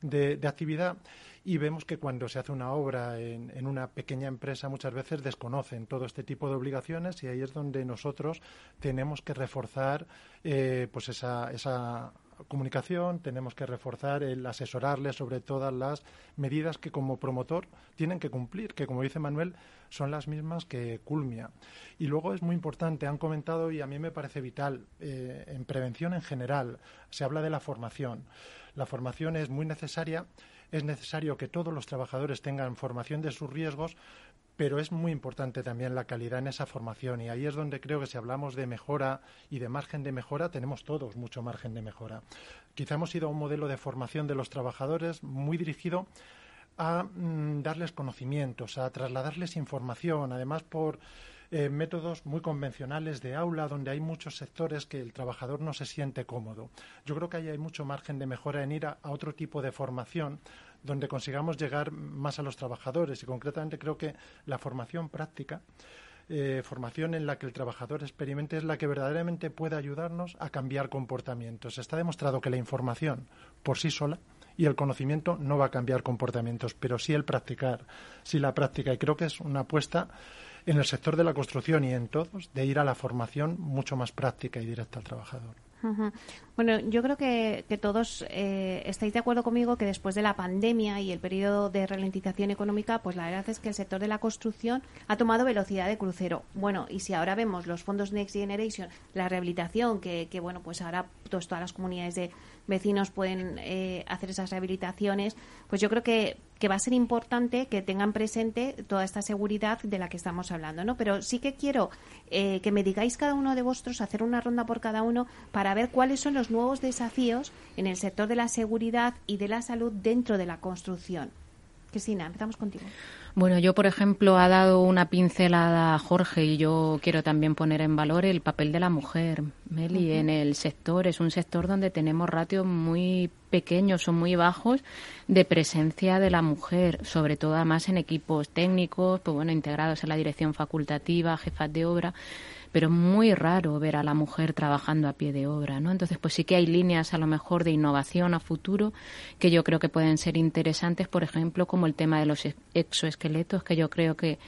G: de, actividad y vemos que cuando se hace una obra en, una pequeña empresa muchas veces desconocen todo este tipo de obligaciones y ahí es donde nosotros tenemos que reforzar eh, pues esa, esa comunicación, tenemos que reforzar el asesorarles sobre todas las medidas que como promotor tienen que cumplir, que como dice Manuel, son las mismas que Culmia. Y luego es muy importante, han comentado y a mí me parece vital, eh, en prevención en general, se habla de la formación. La formación es muy necesaria. Es necesario que todos los trabajadores tengan formación de sus riesgos, pero es muy importante también la calidad en esa formación y ahí es donde creo que si hablamos de mejora y de margen de mejora, tenemos todos mucho margen de mejora. Quizá hemos ido a un modelo de formación de los trabajadores muy dirigido a mm, darles conocimientos, a trasladarles información, además por eh, métodos muy convencionales de aula donde hay muchos sectores que el trabajador no se siente cómodo. Yo creo que ahí hay mucho margen de mejora en ir a, otro tipo de formación donde consigamos llegar más a los trabajadores y concretamente creo que la formación práctica eh, formación en la que el trabajador experimente es la que verdaderamente puede ayudarnos a cambiar comportamientos. Está demostrado que la información por sí sola y el conocimiento no va a cambiar comportamientos, pero sí el practicar, sí la práctica. Y creo que es una apuesta en el sector de la construcción y en todos de ir a la formación mucho más práctica y directa al trabajador.
B: Bueno, yo creo que, todos eh, estáis de acuerdo conmigo que después de la pandemia y el periodo de ralentización económica, pues la verdad es que el sector de la construcción ha tomado velocidad de crucero. Bueno, y si ahora vemos los fondos Next Generation, la rehabilitación, que, que bueno, pues ahora todas las comunidades de vecinos pueden eh, hacer esas rehabilitaciones, pues yo creo que, que va a ser importante que tengan presente toda esta seguridad de la que estamos hablando, ¿no? Pero sí que quiero eh, que me digáis cada uno de vosotros, hacer una ronda por cada uno, para ver cuáles son los nuevos desafíos en el sector de la seguridad y de la salud dentro de la construcción. Cristina, empezamos contigo.
C: Bueno, yo, por ejemplo, ha dado una pincelada a Jorge y yo quiero también poner en valor el papel de la mujer, Meli, en el sector. Es un sector donde tenemos ratios muy pequeños o muy bajos de presencia de la mujer, sobre todo además en equipos técnicos, pues bueno, integrados en la dirección facultativa, jefas de obra pero muy raro ver a la mujer trabajando a pie de obra, ¿no? Entonces, pues sí que hay líneas a lo mejor de innovación a futuro que yo creo que pueden ser interesantes, por ejemplo, como el tema de los exoesqueletos, que yo creo que,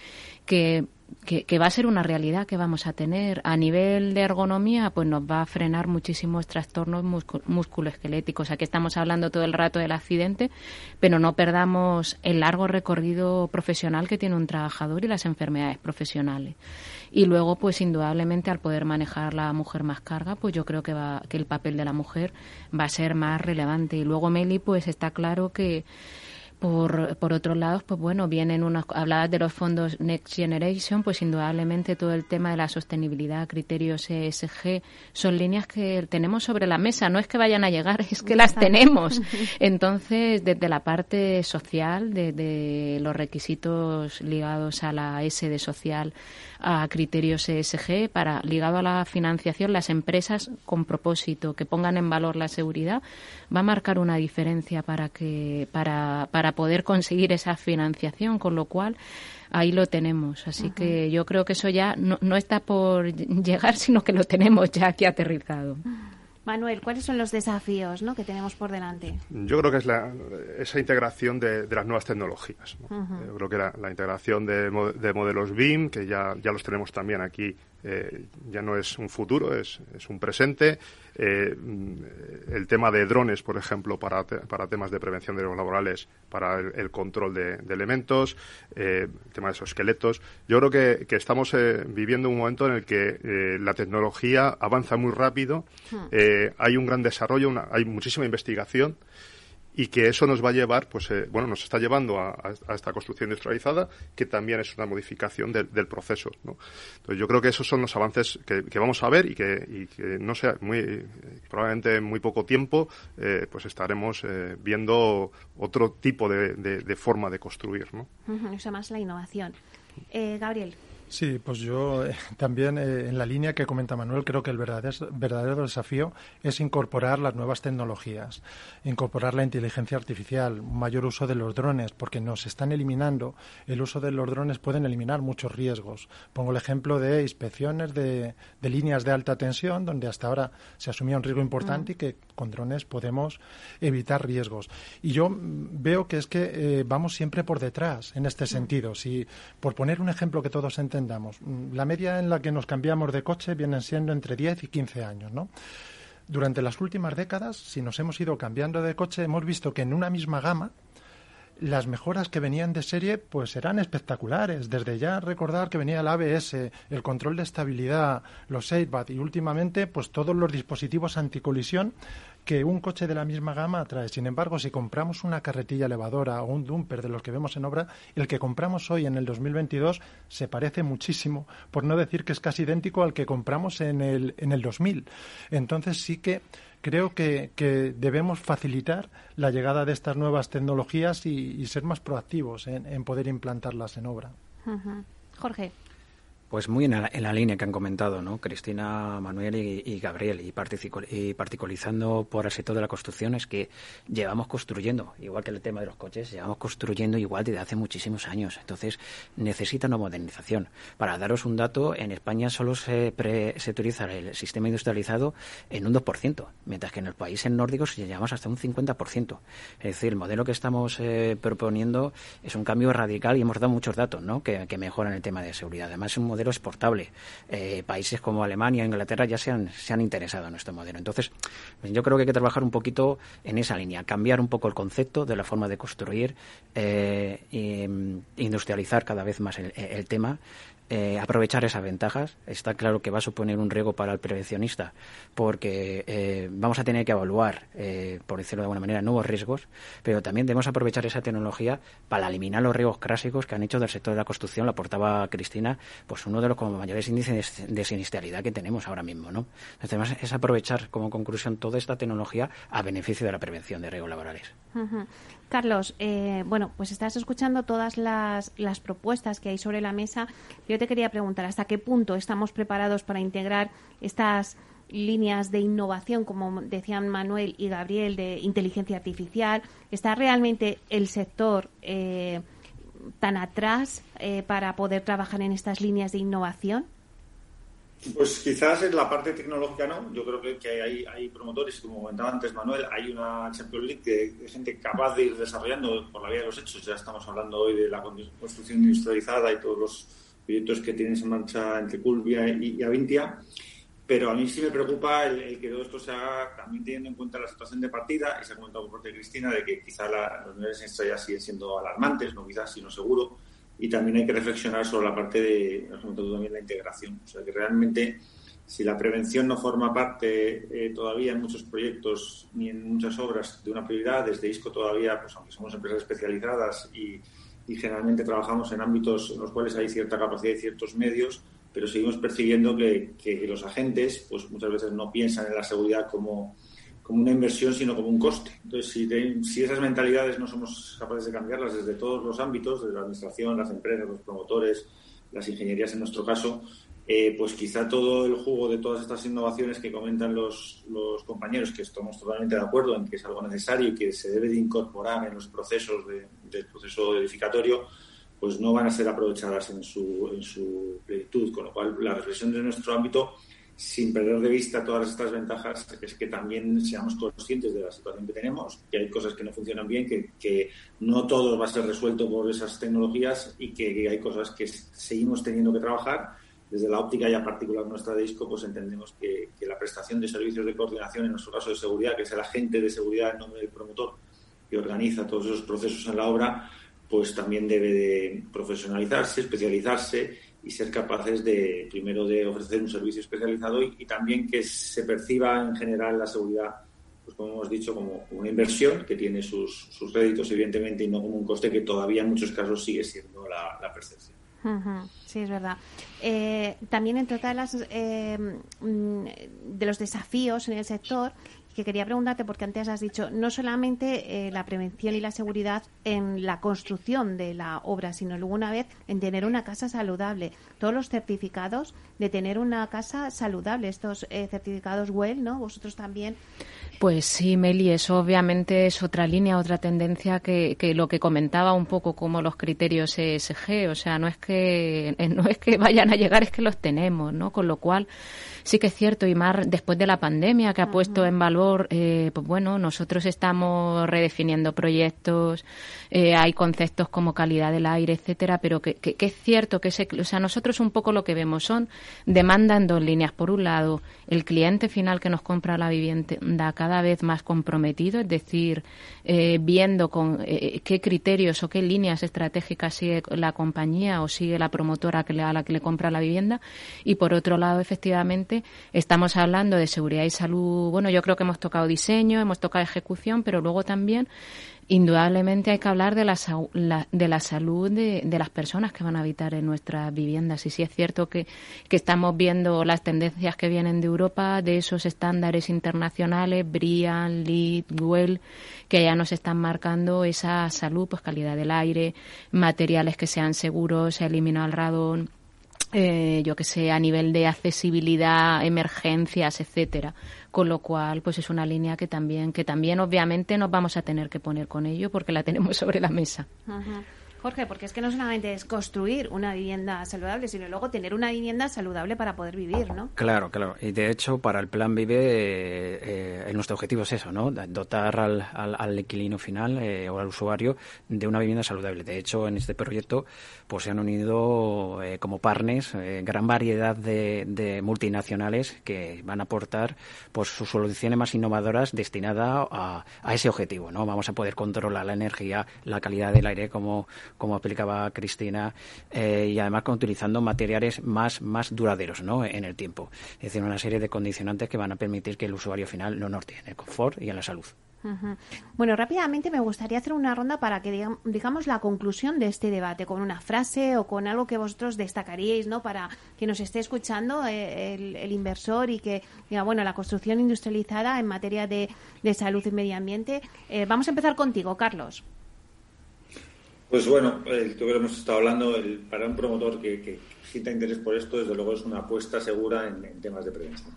C: que que, va a ser una realidad que vamos a tener. A nivel de ergonomía, pues nos va a frenar muchísimos trastornos musculoesqueléticos. Aquí estamos hablando todo el rato del accidente, pero no perdamos el largo recorrido profesional que tiene un trabajador y las enfermedades profesionales. Y luego, pues indudablemente, al poder manejar la mujer más carga, pues yo creo que, va, que el papel de la mujer va a ser más relevante. Y luego, Meli, pues está claro que Por, por otro lado, pues bueno, vienen unos, hablabas de los fondos Next Generation, pues indudablemente todo el tema de la sostenibilidad, criterios ESG, son líneas que tenemos sobre la mesa. No es que vayan a llegar, es que las tenemos. Entonces, desde la parte social, desde los requisitos ligados a la S de social, a criterios ESG, para ligado a la financiación, las empresas con propósito que pongan en valor la seguridad, va a marcar una diferencia para que, para, para poder conseguir esa financiación, con lo cual ahí lo tenemos. Así que yo creo que eso ya no, no está por llegar, sino que lo tenemos ya aquí aterrizado.
B: Manuel, ¿cuáles son los desafíos ¿no? que tenemos por delante?
D: Yo creo que es la, esa integración de, las nuevas tecnologías. Yo creo que la, la integración de, de, modelos BIM, que ya, ya los tenemos también aquí eh, ya no es un futuro, es, es un presente. Eh, el tema de drones, por ejemplo, para, para temas de prevención de los laborales, para el, control de, elementos, eh, el tema de esos esqueletos. Yo creo que, que estamos viviendo un momento en el que la tecnología avanza muy rápido, hmm. hay un gran desarrollo, hay muchísima investigación y que eso nos va a llevar, pues, eh, bueno, nos está llevando a, esta construcción industrializada, que también es una modificación del proceso, ¿no? Entonces, yo creo que esos son los avances que, vamos a ver y que, no sé, muy, probablemente en muy poco tiempo, eh, pues estaremos eh, viendo otro tipo de, forma de construir, ¿no?
B: Más la innovación. Gabriel.
G: Sí, pues yo eh, también eh, en la línea que comenta Manuel creo que el verdadero, verdadero, desafío es incorporar las nuevas tecnologías, incorporar la inteligencia artificial, un mayor uso de los drones, porque nos están eliminando, el uso de los drones pueden eliminar muchos riesgos. Pongo el ejemplo de inspecciones de, líneas de alta tensión, donde hasta ahora se asumía un riesgo importante y que con drones podemos evitar riesgos. Y yo veo que es que eh, vamos siempre por detrás en este sentido. Si, por poner un ejemplo que todos entendemos, Mm, la media en la que nos cambiamos de coche vienen siendo entre 10 y 15 años, ¿no? Durante las últimas décadas, si nos hemos ido cambiando de coche, hemos visto que en una misma gama las mejoras que venían de serie pues eran espectaculares. Desde ya recordar que venía el ABS, el control de estabilidad, los airbag y últimamente pues todos los dispositivos anticolisión que un coche de la misma gama trae. Sin embargo, si compramos una carretilla elevadora o un dumper de los que vemos en obra, el que compramos hoy en el 2022 se parece muchísimo, por no decir que es casi idéntico al que compramos en el, en el 2000. Entonces sí que creo que, debemos facilitar la llegada de estas nuevas tecnologías y, ser más proactivos en, poder implantarlas en obra.
B: Jorge.
E: Pues muy en la, línea que han comentado, ¿no? Cristina, Manuel y, Gabriel, y, y, particularizando por el sector de la construcción, es que llevamos construyendo, igual que el tema de los coches, llevamos construyendo igual desde hace muchísimos años. Entonces, necesita una modernización. Para daros un dato, en España solo se, se utiliza el sistema industrializado en un 2%, mientras que en los países nórdicos llevamos hasta un 50%. Es decir, el modelo que estamos eh, proponiendo es un cambio radical y hemos dado muchos datos, ¿no? Que, que mejoran el tema de seguridad. Además, es un modelo exportable. Eh, países como Alemania, Inglaterra ya se han, se han interesado en nuestro modelo. Entonces, yo creo que hay que trabajar un poquito en esa línea, cambiar un poco el concepto de la forma de construir, e industrializar cada vez más el tema eh, aprovechar esas ventajas. Está claro que va a suponer un riesgo para el prevencionista porque eh, vamos a tener que evaluar, eh, por decirlo de alguna manera, nuevos riesgos, pero también debemos aprovechar esa tecnología para eliminar los riesgos clásicos que han hecho del sector de la construcción, la aportaba Cristina, pues uno de los mayores índices de, sinistralidad que tenemos ahora mismo. ¿no? Además, es aprovechar como conclusión toda esta tecnología a beneficio de la prevención de riesgos laborales.
B: Carlos, eh, bueno, pues estás escuchando todas las, las, propuestas que hay sobre la mesa. Yo te quería preguntar, ¿hasta qué punto estamos preparados para integrar estas líneas de innovación, como decían Manuel y Gabriel, de inteligencia artificial? ¿Está realmente el sector eh, tan atrás eh, para poder trabajar en estas líneas de innovación?
F: Pues quizás en la parte tecnológica no. Yo creo que, hay, hay, promotores, como comentaba antes Manuel, hay una Champions League de, gente capaz de ir desarrollando por la vía de los hechos. Ya estamos hablando hoy de la construcción industrializada y todos los proyectos que tienes en marcha entre Culvia y, Avintia. Pero a mí sí me preocupa el, que todo esto se haga también teniendo en cuenta la situación de partida, y se ha comentado por parte de Cristina, de que quizá los niveles de estrella siguen siendo alarmantes, no quizás, sino seguro y también hay que reflexionar sobre la parte de, también, la integración. O sea, que realmente si la prevención no forma parte eh, todavía en muchos proyectos ni en muchas obras de una prioridad, desde ISCO todavía, pues aunque somos empresas especializadas y, generalmente trabajamos en ámbitos en los cuales hay cierta capacidad y ciertos medios, pero seguimos percibiendo que, los agentes pues muchas veces no piensan en la seguridad como, como una inversión, sino como un coste. Entonces, si, si esas mentalidades no somos capaces de cambiarlas desde todos los ámbitos, desde la administración, las empresas, los promotores, las ingenierías en nuestro caso, eh, pues quizá todo el jugo de todas estas innovaciones que comentan los, compañeros, que estamos totalmente de acuerdo en que es algo necesario y que se debe de incorporar en los procesos del proceso edificatorio, pues no van a ser aprovechadas en su, en su plenitud. Con lo cual, la reflexión de nuestro ámbito, sin perder de vista todas estas ventajas, es que también seamos conscientes de la situación que tenemos, que hay cosas que no funcionan bien, que no todo va a ser resuelto por esas tecnologías y que hay cosas que seguimos teniendo que trabajar desde la óptica ya particular nuestra de ISCO, pues entendemos que, la prestación de servicios de coordinación, en nuestro caso de seguridad, que es el agente de seguridad en nombre del promotor que organiza todos esos procesos en la obra, pues también debe de profesionalizarse, especializarse y ser capaces de, primero, de ofrecer un servicio especializado y, también que se perciba en general la seguridad, pues como hemos dicho, como una inversión que tiene sus, sus réditos, evidentemente, y no como un coste que todavía en muchos casos sigue siendo la percepción.
B: Sí, es verdad. Eh, también entre todas las eh, mm, de los desafíos en el sector que quería preguntarte porque antes has dicho no solamente eh, la prevención y la seguridad en la construcción de la obra, sino luego una vez en tener una casa saludable. Todos los certificados de tener una casa saludable, estos certificados WELL, ¿no? Vosotros también
C: pues sí, Meli, eso obviamente es otra línea, otra tendencia que, que lo que comentaba un poco como los criterios ESG, o sea, no es que no es que vayan a llegar, es que los tenemos, ¿no? Con lo cual sí que es cierto y más después de la pandemia que ha puesto en valor, eh, pues bueno, nosotros estamos redefiniendo proyectos, eh, hay conceptos como calidad del aire, etcétera, pero que, que, es cierto que o sea, nosotros un poco lo que vemos son demanda en dos líneas. Por un lado, el cliente final que nos compra la vivienda cada vez más comprometido, es decir, eh, viendo con eh, qué criterios o qué líneas estratégicas sigue la compañía o sigue la promotora que le, a la que le compra la vivienda. Y por otro lado, efectivamente, estamos hablando de seguridad y salud. Bueno, yo creo que hemos tocado diseño, hemos tocado ejecución, pero luego también indudablemente hay que hablar de la, de la salud de, las personas que van a habitar en nuestras viviendas. Y sí es cierto que, que, estamos viendo las tendencias que vienen de Europa, de esos estándares internacionales, BRIAN, LEED, WELL, que ya nos están marcando esa salud, pues calidad del aire, materiales que sean seguros, se elimina el radón, eh, yo que sé, a nivel de accesibilidad, emergencias, etcétera. Con lo cual, pues es una línea que también, que también obviamente nos vamos a tener que poner con ello porque la tenemos sobre la mesa.
B: Jorge, porque es que no solamente es construir una vivienda saludable, sino luego tener una vivienda saludable para poder vivir, ¿no?
E: Claro, claro. Y de hecho, para el Plan Vive, eh, eh nuestro objetivo es eso, ¿no? Dotar al, al, al inquilino final eh, o al usuario de una vivienda saludable. De hecho, en este proyecto, pues se han unido eh, como partners gran variedad de, de, multinacionales que van a aportar pues sus soluciones más innovadoras destinadas a, a ese objetivo, ¿no? Vamos a poder controlar la energía, la calidad del aire, como como aplicaba Cristina, eh, y además utilizando materiales más, más duraderos ¿no? en el tiempo. Es decir, una serie de condicionantes que van a permitir que el usuario final no norte en el confort y en la salud.
B: Bueno, rápidamente me gustaría hacer una ronda para que digamos la conclusión de este debate con una frase o con algo que vosotros destacaríais, ¿no? Para que nos esté escuchando eh, el, inversor y que diga, bueno, la construcción industrializada en materia de, salud y medio ambiente. Eh, vamos a empezar contigo, Carlos.
F: Pues bueno, el que hemos estado hablando, el, para un promotor que, sienta interés por esto, desde luego es una apuesta segura en, temas de prevención.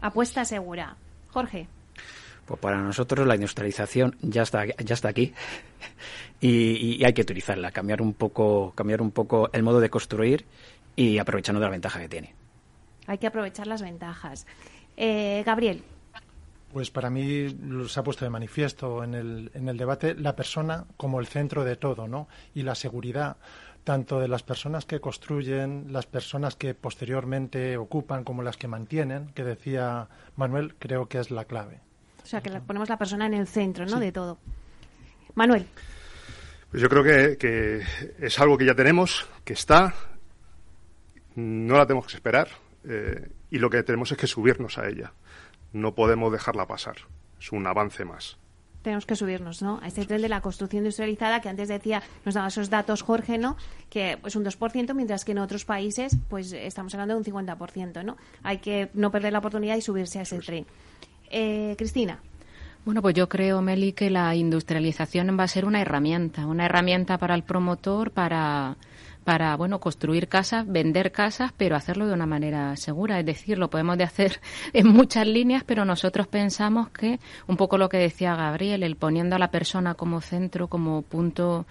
B: Apuesta segura. Jorge.
E: Pues para nosotros la industrialización ya está, ya está aquí y, hay que utilizarla, cambiar un poco, cambiar un poco el modo de construir y aprovechando de la ventaja que tiene.
B: Hay que aprovechar las ventajas. Eh, Gabriel.
G: Pues para mí se ha puesto de manifiesto en el, en el debate la persona como el centro de todo, ¿no? Y la seguridad tanto de las personas que construyen, las personas que posteriormente ocupan, como las que mantienen, que decía Manuel, creo que es la clave.
B: O sea, que ponemos la persona en el centro, ¿no? De todo. Manuel.
D: Pues yo creo que, que, es algo que ya tenemos, que está, no la tenemos que esperar. Eh, y lo que tenemos es que subirnos a ella. No podemos dejarla pasar. Es un avance más
B: tenemos que subirnos ¿no? a este tren de la construcción industrializada que antes decía, nos daba esos datos Jorge, ¿no? que es pues, un 2%, mientras que en otros países pues estamos hablando de un 50%. ¿no? Hay que no perder la oportunidad y subirse a ese tren. Eh, Cristina.
C: Bueno, pues yo creo, Meli, que la industrialización va a ser una herramienta, una herramienta para el promotor, para para bueno construir casas, vender casas, pero hacerlo de una manera segura. Es decir, lo podemos de hacer en muchas líneas, pero nosotros pensamos que un poco lo que decía Gabriel, el poniendo a la persona como centro, como punto,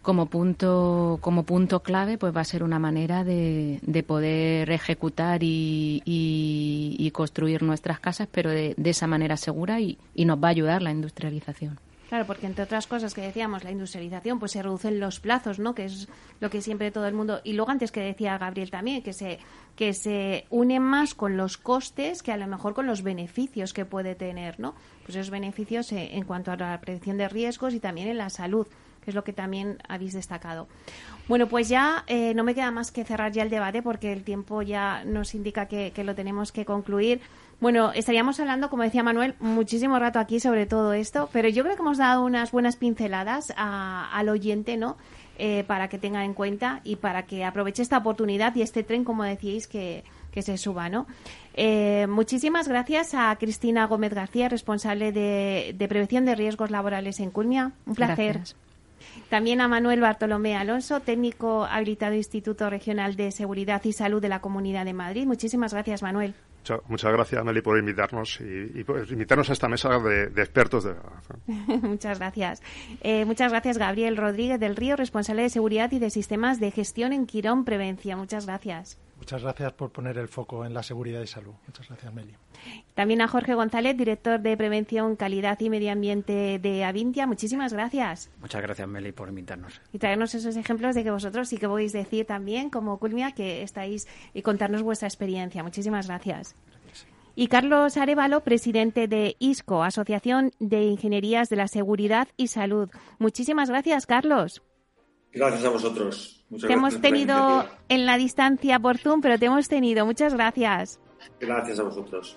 C: como punto, como punto clave, pues va a ser una manera de, de poder ejecutar y, y, construir nuestras casas, pero de, de esa manera segura y, y nos va a ayudar la industrialización.
B: Claro, porque entre otras cosas que decíamos, la industrialización, pues se reducen los plazos, ¿no? Que es lo que siempre todo el mundo. Y luego antes que decía Gabriel también, que se que se une más con los costes que a lo mejor con los beneficios que puede tener, ¿no? Pues esos beneficios en cuanto a la prevención de riesgos y también en la salud que es lo que también habéis destacado. Bueno, pues ya eh, no me queda más que cerrar ya el debate porque el tiempo ya nos indica que lo tenemos que concluir. Bueno, estaríamos hablando, como decía Manuel, muchísimo rato aquí sobre todo esto, pero yo creo que hemos dado unas buenas pinceladas al oyente, ¿no? Eh, para que tenga en cuenta y para que aproveche esta oportunidad y este tren, como decíais, que, se suba, ¿no? Eh, muchísimas gracias a Cristina Gómez García, responsable de, prevención de riesgos laborales en Culmia. Un placer. También a Manuel Bartolomé Alonso, técnico habilitado Instituto Regional de Seguridad y Salud de la Comunidad de Madrid. Muchísimas gracias, Manuel.
D: Muchas, gracias, Meli, por invitarnos y, por invitarnos a esta mesa de, expertos. De...
B: muchas gracias. Eh, muchas gracias, Gabriel Rodríguez del Río, responsable de seguridad y de sistemas de gestión en Quirón Prevencia. Muchas gracias.
G: Muchas gracias por poner el foco en la seguridad y salud. Muchas gracias, Meli.
B: También a Jorge González, director de Prevención, Calidad y Medio Ambiente de Avintia. Muchísimas gracias.
E: Muchas gracias, Meli, por invitarnos.
B: Y traernos esos ejemplos de que vosotros sí que podéis decir también, como Culmia, que estáis y contarnos vuestra experiencia. Muchísimas gracias. gracias. Y Carlos Arevalo, presidente de ISCO, Asociación de Ingenierías de la Seguridad y Salud. Muchísimas gracias, Carlos.
F: Gracias a vosotros.
B: te hemos tenido en la distancia por Zoom, pero te hemos tenido. Muchas gracias.
F: Gracias a vosotros.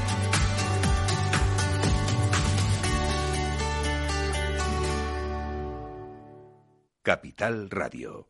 A: Capital Radio.